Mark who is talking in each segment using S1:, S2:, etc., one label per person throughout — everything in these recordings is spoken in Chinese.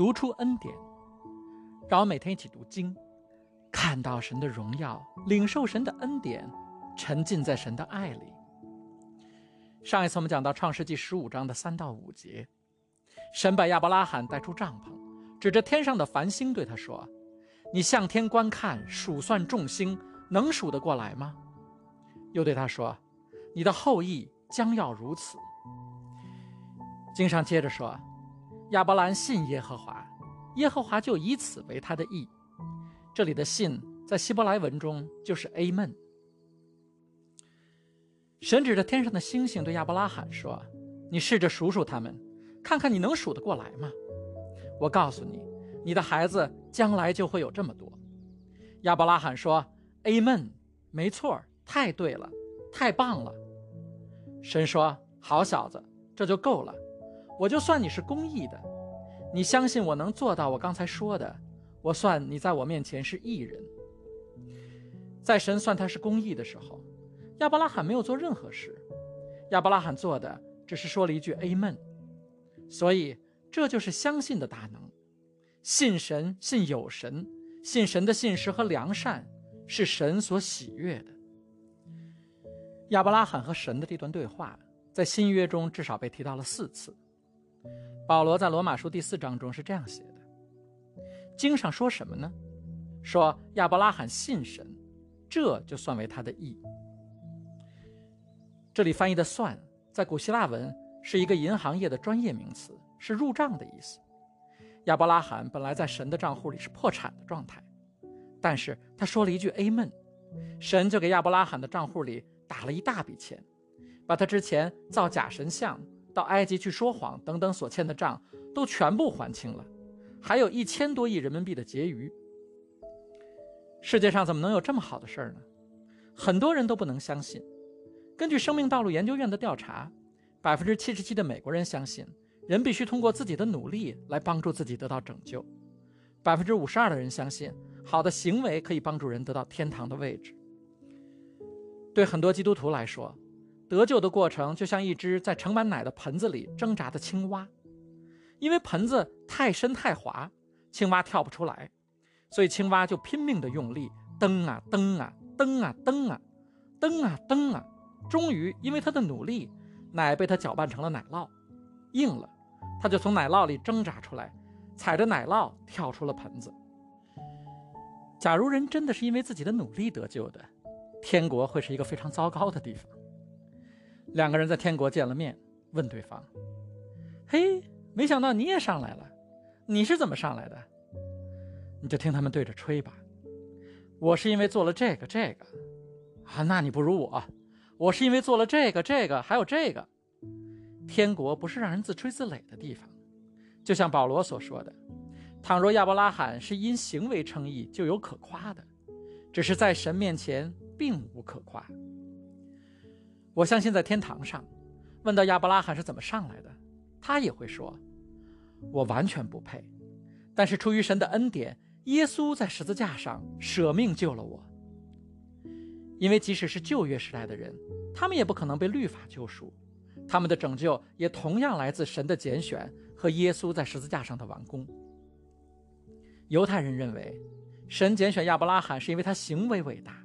S1: 读出恩典，让我每天一起读经，看到神的荣耀，领受神的恩典，沉浸在神的爱里。上一次我们讲到创世纪十五章的三到五节，神把亚伯拉罕带出帐篷，指着天上的繁星对他说：“你向天观看，数算众星，能数得过来吗？”又对他说：“你的后裔将要如此。”经上接着说：“亚伯兰信耶和华，耶和华就以此为他的义。”这里的“信”在希伯来文中就是 “amen”。神指着天上的星星对亚伯拉罕说：“你试着数数他们，看看你能数得过来吗？我告诉你，你的孩子将来就会有这么多。”亚伯拉罕说：“amen，没错，太对了，太棒了。”神说：“好小子，这就够了。”我就算你是公义的，你相信我能做到我刚才说的，我算你在我面前是义人。在神算他是公义的时候，亚伯拉罕没有做任何事，亚伯拉罕做的只是说了一句 “Amen”。所以这就是相信的大能，信神，信有神，信神的信实和良善是神所喜悦的。亚伯拉罕和神的这段对话，在新约中至少被提到了四次。保罗在罗马书第四章中是这样写的：“经上说什么呢？说亚伯拉罕信神，这就算为他的义。”这里翻译的“算”在古希腊文是一个银行业的专业名词，是入账的意思。亚伯拉罕本来在神的账户里是破产的状态，但是他说了一句 “Amen”，神就给亚伯拉罕的账户里打了一大笔钱，把他之前造假神像。到埃及去说谎等等所欠的账都全部还清了，还有一千多亿人民币的结余。世界上怎么能有这么好的事儿呢？很多人都不能相信。根据生命道路研究院的调查，百分之七十七的美国人相信人必须通过自己的努力来帮助自己得到拯救，百分之五十二的人相信好的行为可以帮助人得到天堂的位置。对很多基督徒来说，得救的过程就像一只在盛满奶的盆子里挣扎的青蛙，因为盆子太深太滑，青蛙跳不出来，所以青蛙就拼命的用力蹬啊蹬啊蹬啊蹬啊蹬啊蹬啊，终于因为它的努力，奶被它搅拌成了奶酪，硬了，它就从奶酪里挣扎出来，踩着奶酪跳出了盆子。假如人真的是因为自己的努力得救的，天国会是一个非常糟糕的地方。两个人在天国见了面，问对方：“嘿，没想到你也上来了，你是怎么上来的？”你就听他们对着吹吧。我是因为做了这个这个，啊，那你不如我。我是因为做了这个这个，还有这个。天国不是让人自吹自擂的地方，就像保罗所说的：“倘若亚伯拉罕是因行为称义，就有可夸的；只是在神面前，并无可夸。”我相信在天堂上，问到亚伯拉罕是怎么上来的，他也会说：“我完全不配，但是出于神的恩典，耶稣在十字架上舍命救了我。因为即使是旧约时代的人，他们也不可能被律法救赎，他们的拯救也同样来自神的拣选和耶稣在十字架上的完工。犹太人认为，神拣选亚伯拉罕是因为他行为伟大，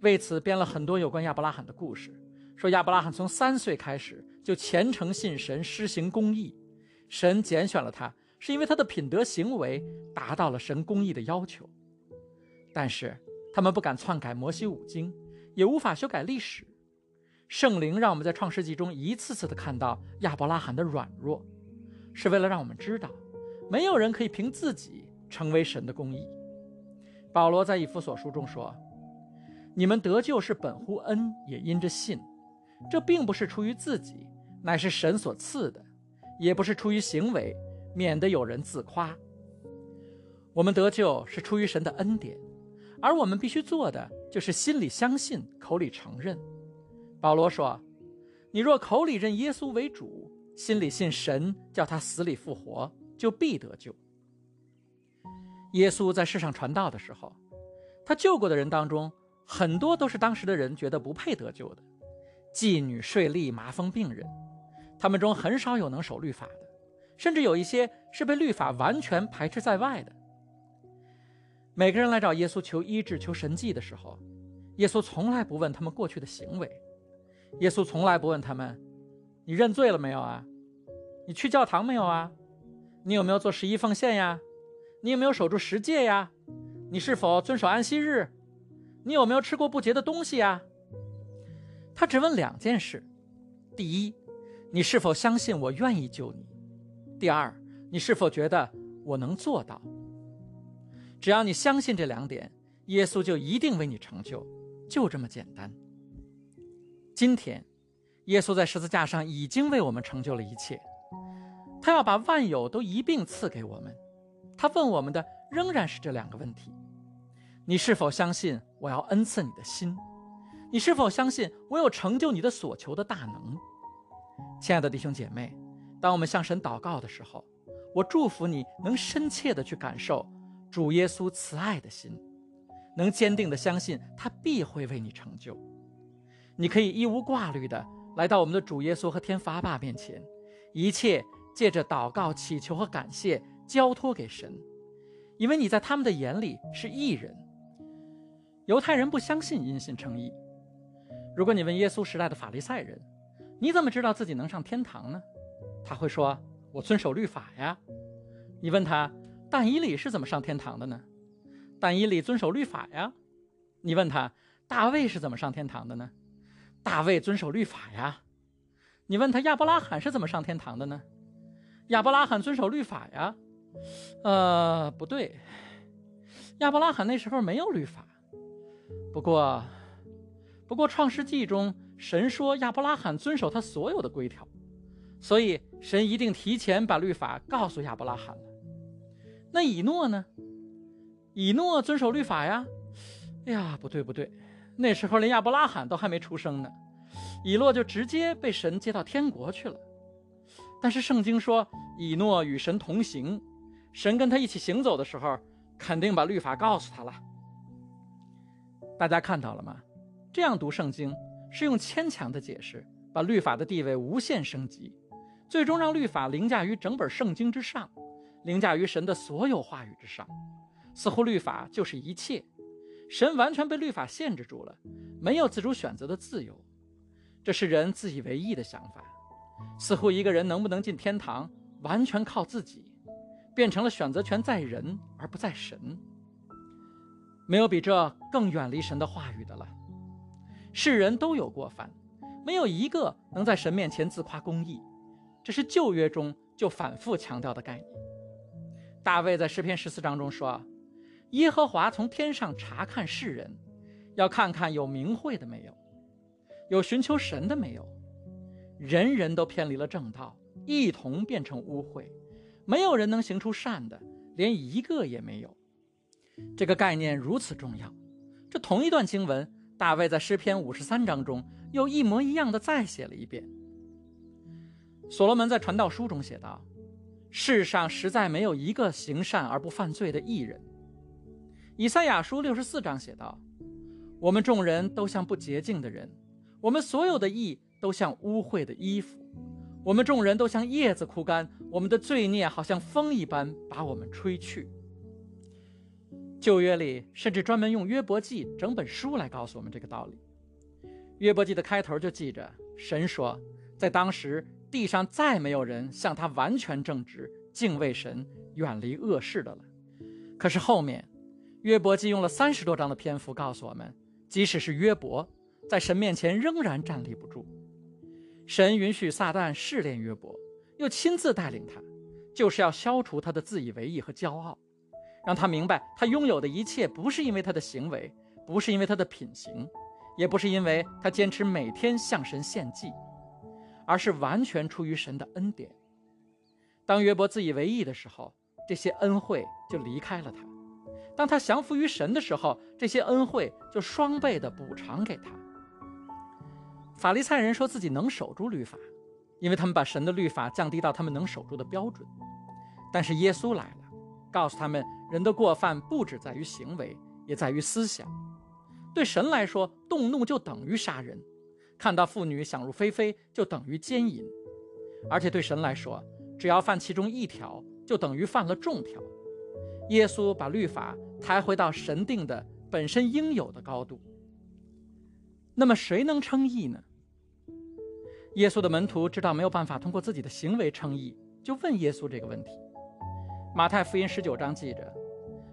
S1: 为此编了很多有关亚伯拉罕的故事。”说亚伯拉罕从三岁开始就虔诚信神，施行公义，神拣选了他，是因为他的品德行为达到了神公义的要求。但是他们不敢篡改摩西五经，也无法修改历史。圣灵让我们在创世纪中一次次的看到亚伯拉罕的软弱，是为了让我们知道，没有人可以凭自己成为神的公义。保罗在以弗所书中说：“你们得救是本乎恩，也因着信。”这并不是出于自己，乃是神所赐的；也不是出于行为，免得有人自夸。我们得救是出于神的恩典，而我们必须做的就是心里相信，口里承认。保罗说：“你若口里认耶稣为主，心里信神叫他死里复活，就必得救。”耶稣在世上传道的时候，他救过的人当中，很多都是当时的人觉得不配得救的。妓女、税吏、麻风病人，他们中很少有能守律法的，甚至有一些是被律法完全排斥在外的。每个人来找耶稣求医治、求神迹的时候，耶稣从来不问他们过去的行为，耶稣从来不问他们：“你认罪了没有啊？你去教堂没有啊？你有没有做十一奉献呀？你有没有守住十诫呀？你是否遵守安息日？你有没有吃过不洁的东西呀？”他只问两件事：第一，你是否相信我愿意救你？第二，你是否觉得我能做到？只要你相信这两点，耶稣就一定为你成就，就这么简单。今天，耶稣在十字架上已经为我们成就了一切，他要把万有都一并赐给我们。他问我们的仍然是这两个问题：你是否相信我要恩赐你的心？你是否相信我有成就你的所求的大能？亲爱的弟兄姐妹，当我们向神祷告的时候，我祝福你能深切的去感受。主耶稣慈爱的心，能坚定的相信他必会为你成就。你可以一无挂虑的来到我们的主耶稣和天父阿爸面前，一切借着祷告、祈求和感谢交托给神，因为你在他们的眼里是异人。犹太人不相信因信称义。如果你问耶稣时代的法利赛人，你怎么知道自己能上天堂呢？他会说：“我遵守律法呀。”你问他。但以理是怎么上天堂的呢？但以理遵守律法呀。你问他，大卫是怎么上天堂的呢？大卫遵守律法呀。你问他，亚伯拉罕是怎么上天堂的呢？亚伯拉罕遵守律法呀。呃，不对，亚伯拉罕那时候没有律法。不过，不过创世纪中神说亚伯拉罕遵守他所有的规条，所以神一定提前把律法告诉亚伯拉罕了。那以诺呢？以诺遵守律法呀。哎呀，不对不对，那时候连亚伯拉罕都还没出生呢，以诺就直接被神接到天国去了。但是圣经说，以诺与神同行，神跟他一起行走的时候，肯定把律法告诉他了。大家看到了吗？这样读圣经是用牵强的解释，把律法的地位无限升级，最终让律法凌驾于整本圣经之上。凌驾于神的所有话语之上，似乎律法就是一切，神完全被律法限制住了，没有自主选择的自由。这是人自以为意的想法，似乎一个人能不能进天堂完全靠自己，变成了选择权在人而不在神。没有比这更远离神的话语的了。世人都有过犯，没有一个能在神面前自夸公义，这是旧约中就反复强调的概念。大卫在诗篇十四章中说：“耶和华从天上查看世人，要看看有明慧的没有，有寻求神的没有。人人都偏离了正道，一同变成污秽，没有人能行出善的，连一个也没有。”这个概念如此重要，这同一段经文，大卫在诗篇五十三章中又一模一样的再写了一遍。所罗门在传道书中写道。世上实在没有一个行善而不犯罪的艺人。以赛亚书六十四章写道：“我们众人都像不洁净的人，我们所有的义都像污秽的衣服，我们众人都像叶子枯干，我们的罪孽好像风一般把我们吹去。”旧约里甚至专门用约伯记整本书来告诉我们这个道理。约伯记的开头就记着神说，在当时。地上再没有人像他完全正直、敬畏神、远离恶事的了。可是后面，约伯记用了三十多章的篇幅告诉我们，即使是约伯，在神面前仍然站立不住。神允许撒旦试炼约伯，又亲自带领他，就是要消除他的自以为意和骄傲，让他明白他拥有的一切不是因为他的行为，不是因为他的品行，也不是因为他坚持每天向神献祭。而是完全出于神的恩典。当约伯自以为意的时候，这些恩惠就离开了他；当他降服于神的时候，这些恩惠就双倍的补偿给他。法利赛人说自己能守住律法，因为他们把神的律法降低到他们能守住的标准。但是耶稣来了，告诉他们，人的过犯不只在于行为，也在于思想。对神来说，动怒就等于杀人。看到妇女想入非非，就等于奸淫；而且对神来说，只要犯其中一条，就等于犯了众条。耶稣把律法抬回到神定的本身应有的高度。那么谁能称义呢？耶稣的门徒知道没有办法通过自己的行为称义，就问耶稣这个问题。马太福音十九章记着，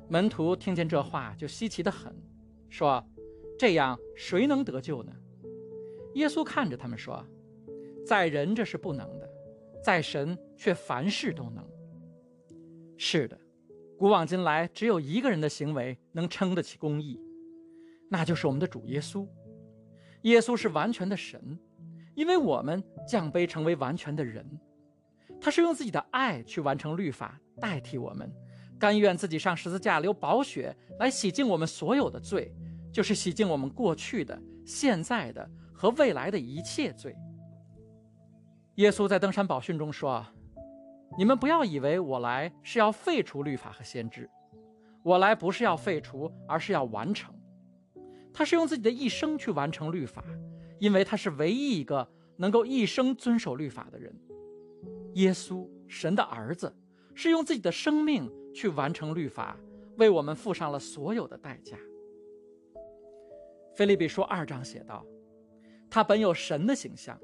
S1: 门徒听见这话就稀奇的很，说：“这样谁能得救呢？”耶稣看着他们说：“在人这是不能的，在神却凡事都能。”是的，古往今来只有一个人的行为能撑得起公义，那就是我们的主耶稣。耶稣是完全的神。因为我们降卑成为完全的人，他是用自己的爱去完成律法，代替我们，甘愿自己上十字架流宝血来洗净我们所有的罪，就是洗净我们过去的、现在的和未来的一切罪。耶稣在登山宝训中说：“你们不要以为我来是要废除律法和先知，我来不是要废除，而是要完成。他是用自己的一生去完成律法。”因为他是唯一一个能够一生遵守律法的人，耶稣，神的儿子，是用自己的生命去完成律法，为我们付上了所有的代价。菲利比书二章写道：“他本有神的形象，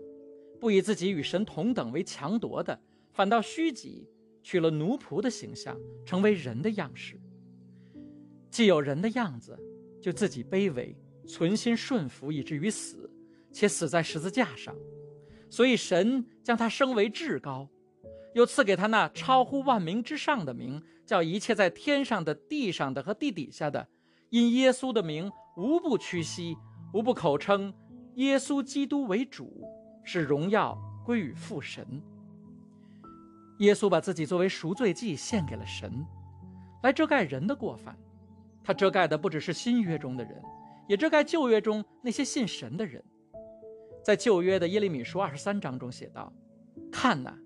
S1: 不以自己与神同等为强夺的，反倒虚己，取了奴仆的形象，成为人的样式。既有人的样子，就自己卑微，存心顺服，以至于死。”且死在十字架上，所以神将他升为至高，又赐给他那超乎万名之上的名，叫一切在天上的、地上的和地底下的，因耶稣的名，无不屈膝，无不口称耶稣基督为主，使荣耀归于父神。耶稣把自己作为赎罪祭献给了神，来遮盖人的过犯。他遮盖的不只是新约中的人，也遮盖旧约中那些信神的人。在旧约的耶利米书二十三章中写道：“看呐，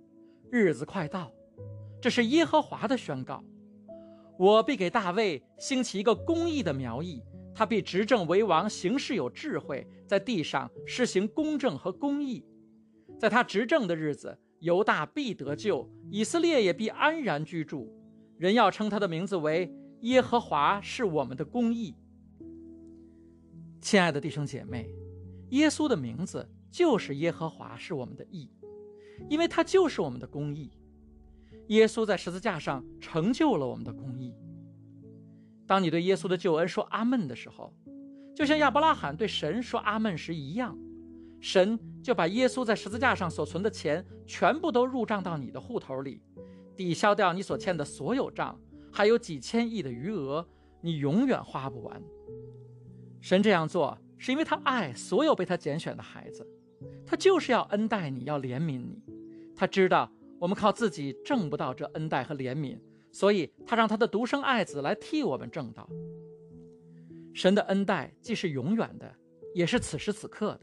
S1: 日子快到，这是耶和华的宣告。我必给大卫兴起一个公义的苗裔，他必执政为王，行事有智慧，在地上施行公正和公义。在他执政的日子，犹大必得救，以色列也必安然居住。人要称他的名字为耶和华是我们的公义。”亲爱的弟兄姐妹。耶稣的名字就是耶和华，是我们的义，因为他就是我们的公义。耶稣在十字架上成就了我们的公义。当你对耶稣的救恩说阿门的时候，就像亚伯拉罕对神说阿门时一样，神就把耶稣在十字架上所存的钱全部都入账到你的户头里，抵消掉你所欠的所有账，还有几千亿的余额，你永远花不完。神这样做。是因为他爱所有被他拣选的孩子，他就是要恩待你，要怜悯你。他知道我们靠自己挣不到这恩待和怜悯，所以他让他的独生爱子来替我们挣到。神的恩待既是永远的，也是此时此刻的。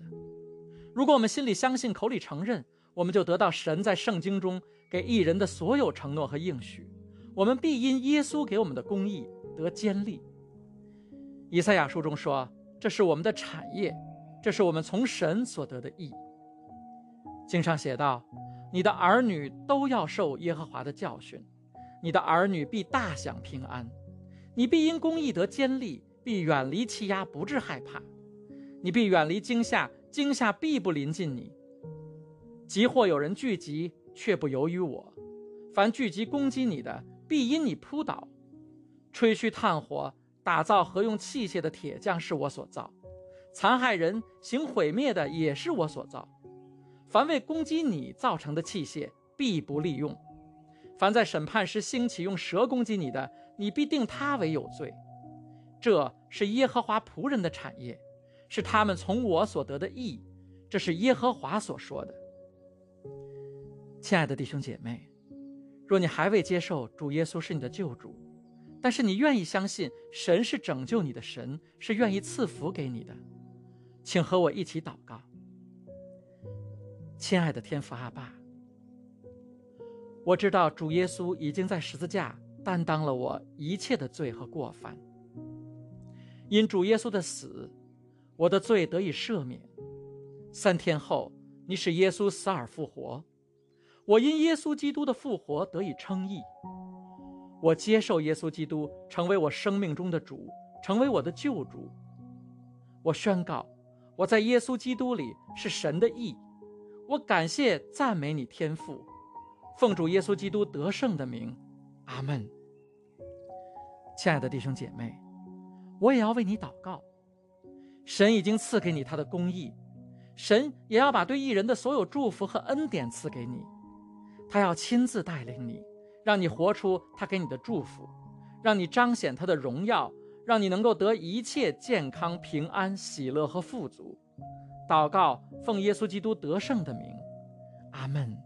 S1: 如果我们心里相信，口里承认，我们就得到神在圣经中给艺人的所有承诺和应许。我们必因耶稣给我们的公义得坚立。以赛亚书中说。这是我们的产业，这是我们从神所得的义。经上写道：“你的儿女都要受耶和华的教训，你的儿女必大享平安，你必因公义得坚立，必远离欺压，不致害怕。你必远离惊吓，惊吓必不临近你。即或有人聚集，却不由于我；凡聚集攻击你的，必因你扑倒。吹嘘炭火。”打造合用器械的铁匠是我所造，残害人、行毁灭的也是我所造。凡为攻击你造成的器械，必不利用；凡在审判时兴起用蛇攻击你的，你必定他为有罪。这是耶和华仆人的产业，是他们从我所得的益。这是耶和华所说的。亲爱的弟兄姐妹，若你还未接受主耶稣是你的救主，但是你愿意相信神是拯救你的神，是愿意赐福给你的，请和我一起祷告。亲爱的天父阿爸，我知道主耶稣已经在十字架担当了我一切的罪和过犯。因主耶稣的死，我的罪得以赦免。三天后，你使耶稣死而复活，我因耶稣基督的复活得以称义。我接受耶稣基督成为我生命中的主，成为我的救主。我宣告，我在耶稣基督里是神的义。我感谢赞美你天父，奉主耶稣基督得胜的名，阿门。亲爱的弟兄姐妹，我也要为你祷告。神已经赐给你他的公义，神也要把对艺人的所有祝福和恩典赐给你。他要亲自带领你。让你活出他给你的祝福，让你彰显他的荣耀，让你能够得一切健康、平安、喜乐和富足。祷告，奉耶稣基督得胜的名，阿门。